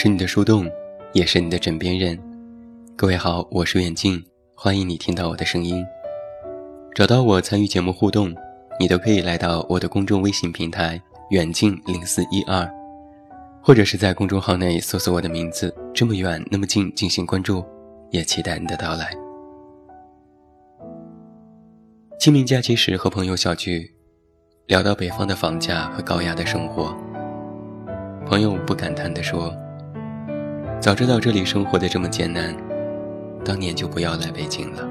是你的树洞，也是你的枕边人。各位好，我是远近，欢迎你听到我的声音。找到我参与节目互动，你都可以来到我的公众微信平台远近零四一二，或者是在公众号内搜索我的名字“这么远那么近”进行关注，也期待你的到来。清明假期时和朋友小聚，聊到北方的房价和高压的生活。朋友不感叹地说：“早知道这里生活的这么艰难，当年就不要来北京了。”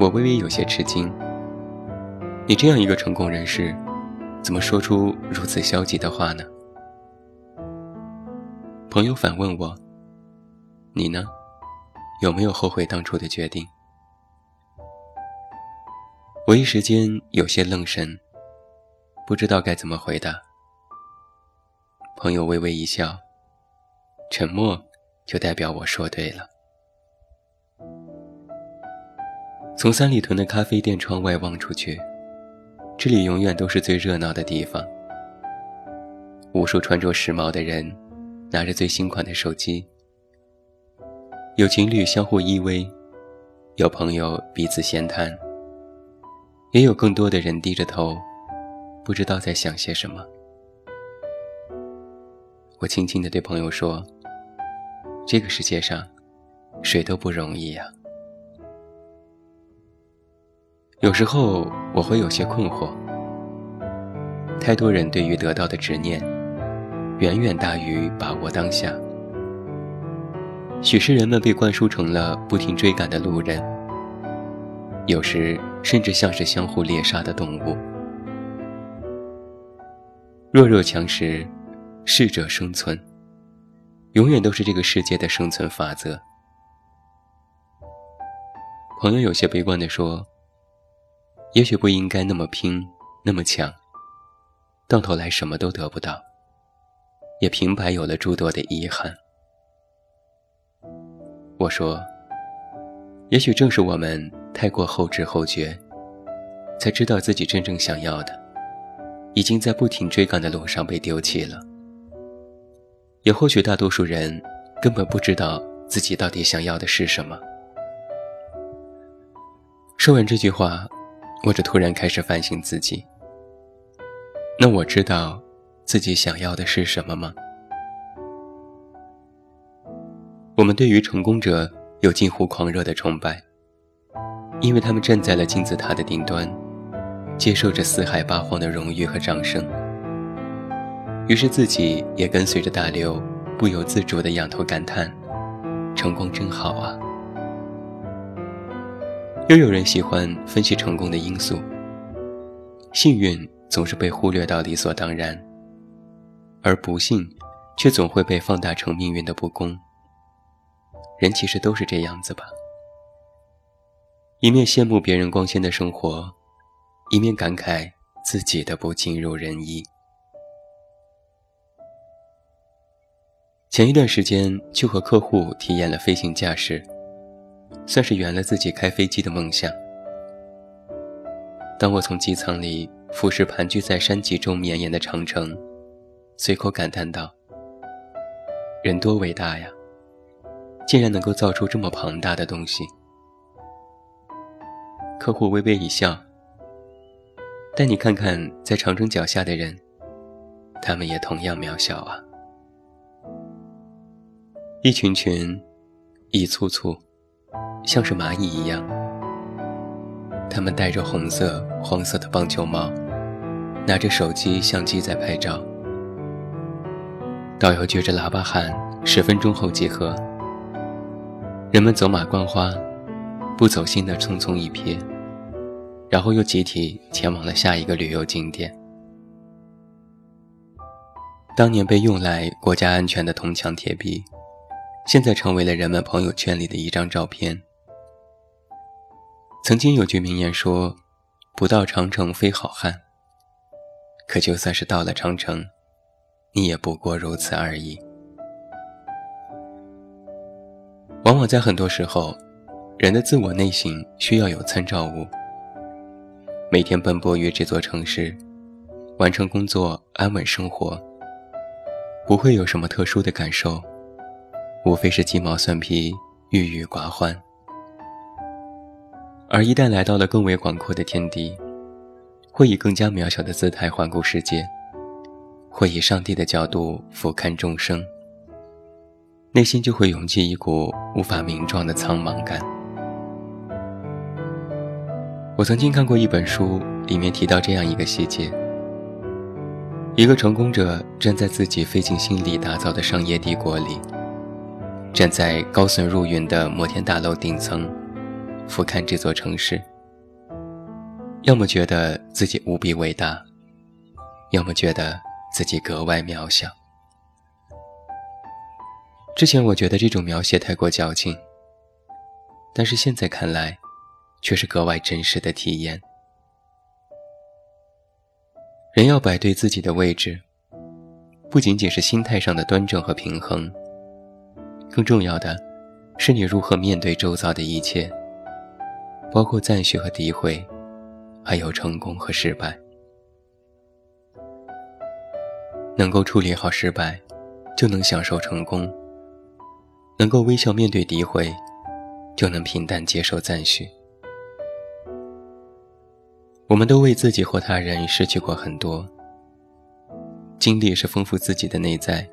我微微有些吃惊。你这样一个成功人士，怎么说出如此消极的话呢？朋友反问我：“你呢？有没有后悔当初的决定？”我一时间有些愣神，不知道该怎么回答。朋友微微一笑，沉默就代表我说对了。从三里屯的咖啡店窗外望出去，这里永远都是最热闹的地方。无数穿着时髦的人，拿着最新款的手机，有情侣相互依偎，有朋友彼此闲谈，也有更多的人低着头，不知道在想些什么。我轻轻地对朋友说：“这个世界上，谁都不容易呀。有时候我会有些困惑。太多人对于得到的执念，远远大于把握当下。许是人们被灌输成了不停追赶的路人，有时甚至像是相互猎杀的动物。弱肉强食。”适者生存，永远都是这个世界的生存法则。朋友有些悲观地说：“也许不应该那么拼，那么强，到头来什么都得不到，也平白有了诸多的遗憾。”我说：“也许正是我们太过后知后觉，才知道自己真正想要的，已经在不停追赶的路上被丢弃了。”也或许大多数人根本不知道自己到底想要的是什么。说完这句话，我就突然开始反省自己。那我知道自己想要的是什么吗？我们对于成功者有近乎狂热的崇拜，因为他们站在了金字塔的顶端，接受着四海八荒的荣誉和掌声。于是自己也跟随着大流，不由自主地仰头感叹：“成功真好啊！”又有人喜欢分析成功的因素，幸运总是被忽略到理所当然，而不幸却总会被放大成命运的不公。人其实都是这样子吧，一面羡慕别人光鲜的生活，一面感慨自己的不尽如人意。前一段时间去和客户体验了飞行驾驶，算是圆了自己开飞机的梦想。当我从机舱里俯视盘踞在山脊中绵延的长城，随口感叹道：“人多伟大呀，竟然能够造出这么庞大的东西。”客户微微一笑：“但你看看在长城脚下的人，他们也同样渺小啊。”一群群，一簇簇，像是蚂蚁一样。他们戴着红色、黄色的棒球帽，拿着手机、相机在拍照。导游撅着喇叭喊：“十分钟后集合。”人们走马观花，不走心的匆匆一瞥，然后又集体前往了下一个旅游景点。当年被用来国家安全的铜墙铁壁。现在成为了人们朋友圈里的一张照片。曾经有句名言说：“不到长城非好汉。”可就算是到了长城，你也不过如此而已。往往在很多时候，人的自我内心需要有参照物。每天奔波于这座城市，完成工作，安稳生活，不会有什么特殊的感受，无非是鸡毛蒜皮、郁郁寡欢。而一旦来到了更为广阔的天地，会以更加渺小的姿态环顾世界，会以上帝的角度俯瞰众生，内心就会涌起一股无法名状的苍茫感。我曾经看过一本书，里面提到这样一个细节：一个成功者站在自己费尽心力打造的商业帝国里，站在高耸入云的摩天大楼顶层。俯瞰这座城市，要么觉得自己无比伟大，要么觉得自己格外渺小。之前我觉得这种描写太过矫情，但是现在看来，却是格外真实的体验。人要摆对自己的位置，不仅仅是心态上的端正和平衡，更重要的是你如何面对周遭的一切。包括赞许和诋毁，还有成功和失败。能够处理好失败，就能享受成功；能够微笑面对诋毁，就能平淡接受赞许。我们都为自己或他人失去过很多，经历是丰富自己的内在，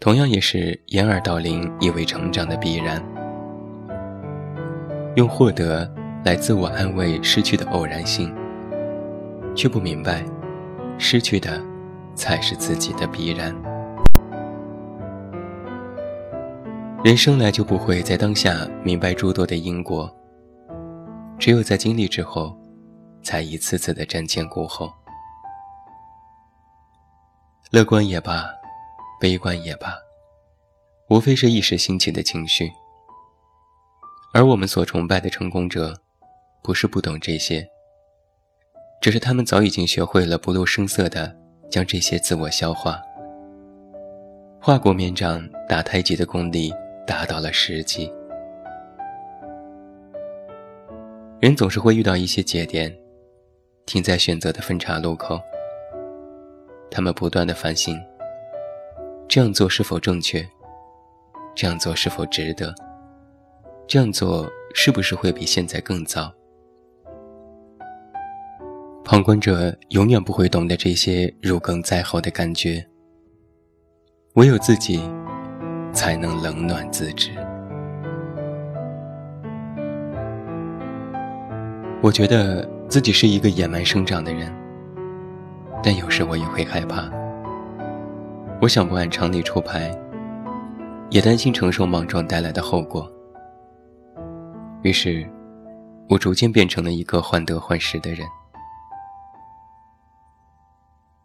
同样也是掩耳盗铃以为成长的必然。用获得来自我安慰失去的偶然性，却不明白，失去的才是自己的必然。人生来就不会在当下明白诸多的因果，只有在经历之后，才一次次的瞻前顾后。乐观也罢，悲观也罢，无非是一时兴起的情绪。而我们所崇拜的成功者，不是不懂这些，只是他们早已经学会了不露声色的将这些自我消化。跨国绵掌打太极的功力达到了十级。人总是会遇到一些节点，停在选择的分岔路口。他们不断的反省：这样做是否正确？这样做是否值得？这样做是不是会比现在更糟？旁观者永远不会懂得这些如鲠在喉的感觉，唯有自己才能冷暖自知。我觉得自己是一个野蛮生长的人，但有时我也会害怕。我想不按常理出牌，也担心承受莽撞带来的后果。于是，我逐渐变成了一个患得患失的人。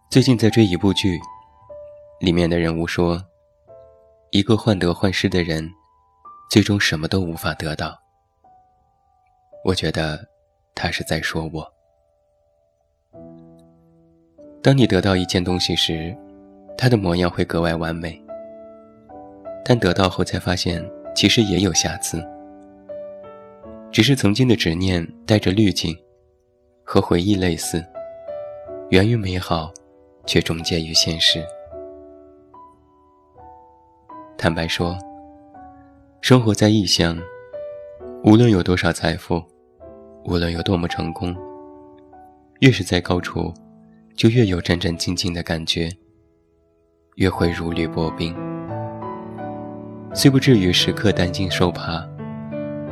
最近在追一部剧，里面的人物说，一个患得患失的人，最终什么都无法得到。我觉得，他是在说我。当你得到一件东西时，他的模样会格外完美，但得到后才发现，其实也有瑕疵。只是曾经的执念带着滤镜，和回忆类似，源于美好，却终结于现实。坦白说，生活在异乡，无论有多少财富，无论有多么成功，越是在高处，就越有战战兢兢的感觉，越会如履薄冰。虽不至于时刻担惊受怕。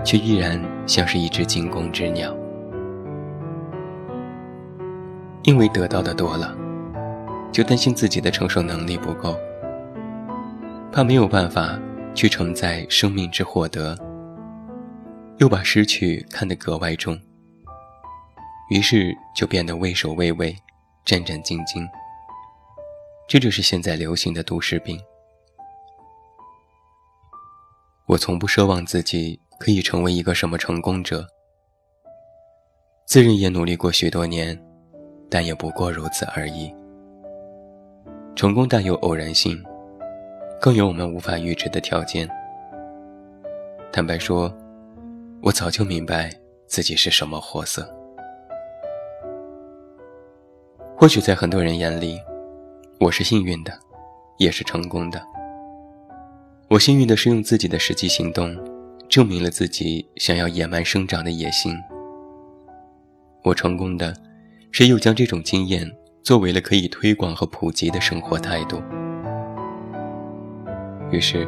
却依然像是一只惊弓之鸟，因为得到的多了，就担心自己的承受能力不够，怕没有办法去承载生命之获得，又把失去看得格外重，于是就变得畏首畏尾、战战兢兢。这就是现在流行的都市病。我从不奢望自己。可以成为一个什么成功者？自认也努力过许多年，但也不过如此而已。成功带有偶然性，更有我们无法预知的条件。坦白说，我早就明白自己是什么货色。或许在很多人眼里，我是幸运的，也是成功的。我幸运的是用自己的实际行动，证明了自己想要野蛮生长的野心。我成功的，是又将这种经验作为了可以推广和普及的生活态度。于是，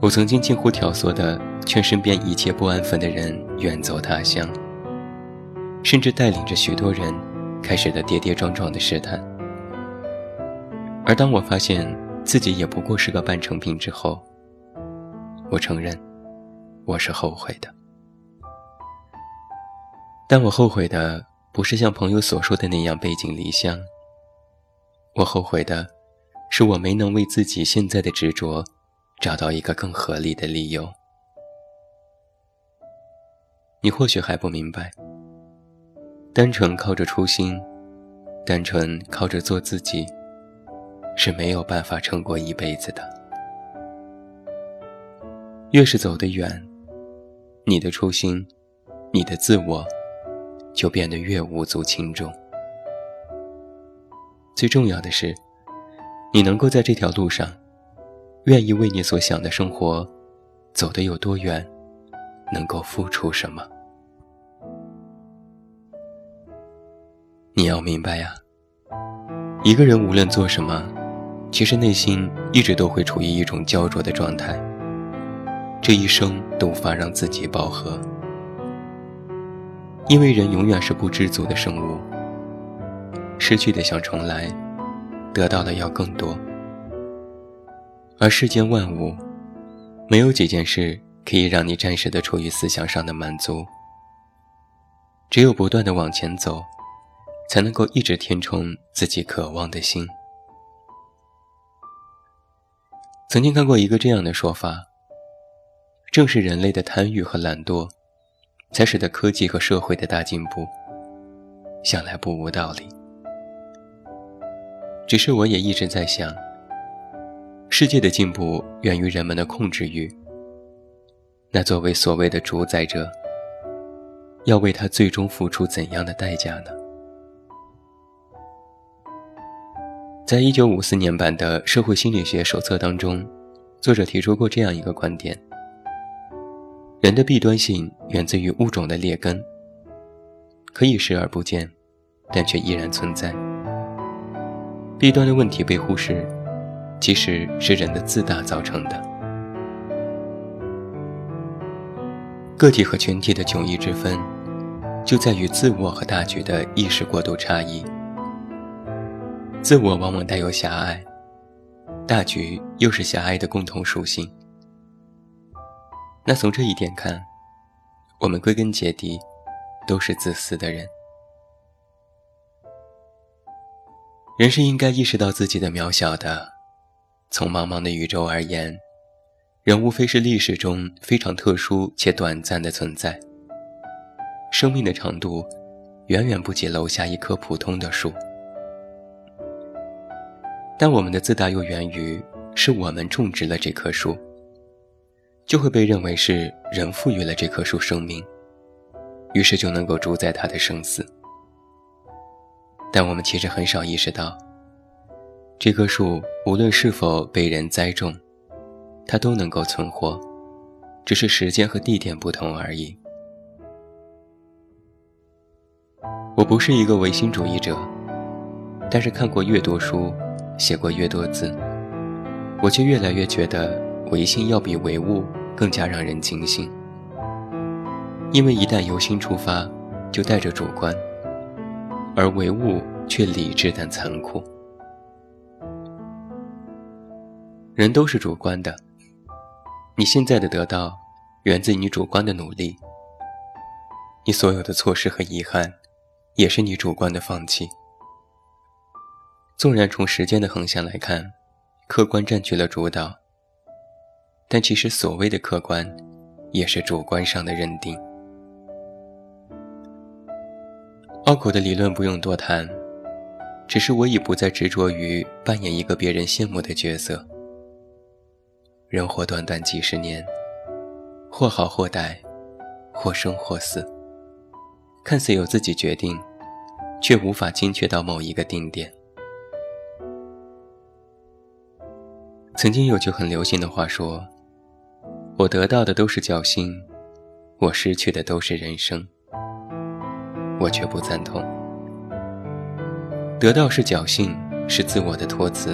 我曾经近乎挑唆的劝身边一切不安分的人远走他乡，甚至带领着许多人开始了跌跌撞撞的试探。而当我发现自己也不过是个半成品之后，我承认，我是后悔的。但我后悔的不是像朋友所说的那样背井离乡。我后悔的，是我没能为自己现在的执着，找到一个更合理的理由。你或许还不明白，单纯靠着初心，单纯靠着做自己，是没有办法撑过一辈子的。越是走得远，你的初心，你的自我。就变得越无足轻重。最重要的是，你能够在这条路上，愿意为你所想的生活走得有多远，能够付出什么。你要明白呀，一个人无论做什么，其实内心一直都会处于一种焦灼的状态，这一生都无法让自己饱和。因为人永远是不知足的生物，失去的想重来，得到的要更多。而世间万物，没有几件事可以让你暂时的处于思想上的满足。只有不断的往前走，才能够一直填充自己渴望的心。曾经看过一个这样的说法：，正是人类的贪欲和懒惰。才使得科技和社会的大进步，想来不无道理。只是我也一直在想，世界的进步源于人们的控制欲。那作为所谓的主宰者，要为他最终付出怎样的代价呢？在一九五四年版的《社会心理学手册》当中，作者提出过这样一个观点。人的弊端性源自于物种的劣根，可以视而不见，但却依然存在。弊端的问题被忽视，其实是人的自大造成的。个体和群体的迥异之分，就在于自我和大局的意识过度差异。自我往往带有狭隘，大局又是狭隘的共同属性。那从这一点看，我们归根结底都是自私的人。人是应该意识到自己的渺小的。从茫茫的宇宙而言，人无非是历史中非常特殊且短暂的存在。生命的长度远远不及楼下一棵普通的树。但我们的自大又源于是我们种植了这棵树。就会被认为是人赋予了这棵树生命，于是就能够主宰它的生死。但我们其实很少意识到，这棵树无论是否被人栽种，它都能够存活，只是时间和地点不同而已。我不是一个唯心主义者，但是看过越多书，写过越多字，我却越来越觉得。唯心要比唯物更加让人惊醒，因为一旦由心出发，就带着主观，而唯物却理智但残酷。人都是主观的，你现在的得到，源自你主观的努力；你所有的错失和遗憾，也是你主观的放弃。纵然从时间的横向来看，客观占据了主导。但其实，所谓的客观，也是主观上的认定。拗口的理论不用多谈，只是我已不再执着于扮演一个别人羡慕的角色。人活短短几十年，或好或歹，或生或死，看似由自己决定，却无法精确到某一个定点。曾经有句很流行的话说：“我得到的都是侥幸，我失去的都是人生。”我却不赞同。得到是侥幸，是自我的托词；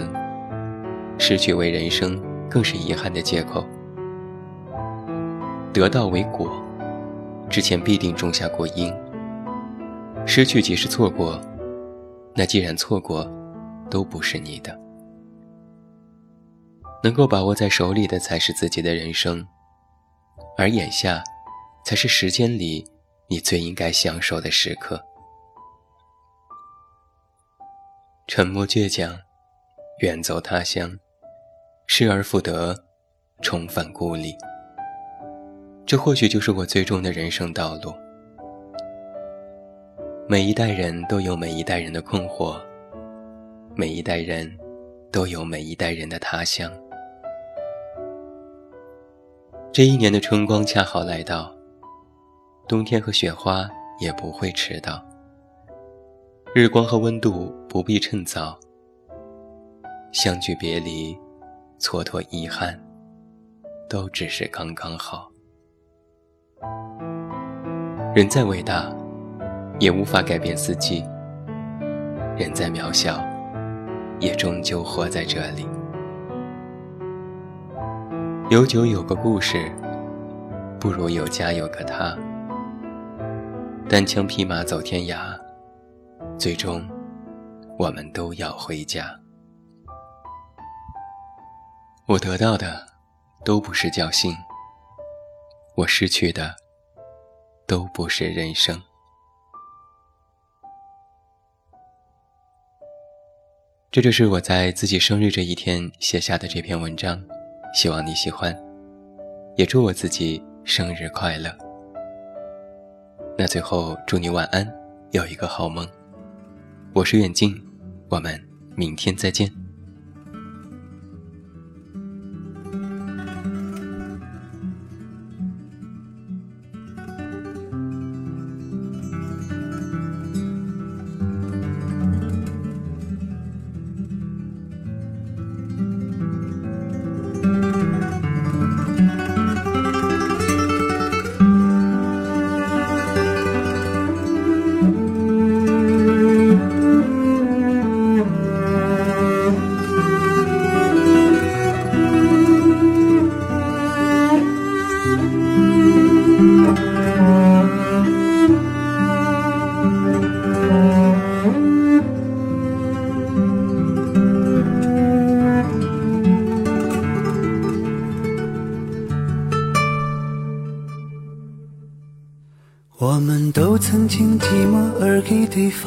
失去为人生，更是遗憾的借口。得到为果，之前必定种下过因。失去即是错过，那既然错过，都不是你的。能够把握在手里的才是自己的人生，而眼下，才是时间里你最应该享受的时刻。沉默倔强，远走他乡，失而复得，重返故里。这或许就是我最终的人生道路。每一代人都有每一代人的困惑，每一代人都有每一代人的他乡。这一年的春光恰好来到，冬天和雪花也不会迟到。日光和温度不必趁早，相聚别离，蹉跎遗憾，都只是刚刚好。人再伟大，也无法改变四季；人再渺小，也终究活在这里。有酒有个故事，不如有家有个他。单枪匹马走天涯，最终我们都要回家。我得到的都不是侥幸，我失去的。都不是人生。这就是我在自己生日这一天写下的这篇文章，希望你喜欢，也祝我自己生日快乐。那最后祝你晚安，有一个好梦。我是远近，我们明天再见。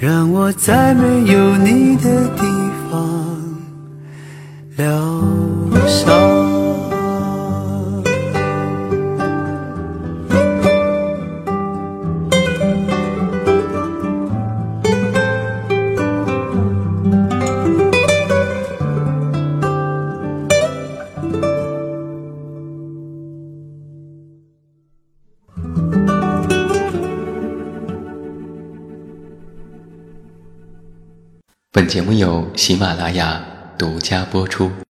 让我在没有你的地方疗伤。本节目由喜马拉雅独家播出。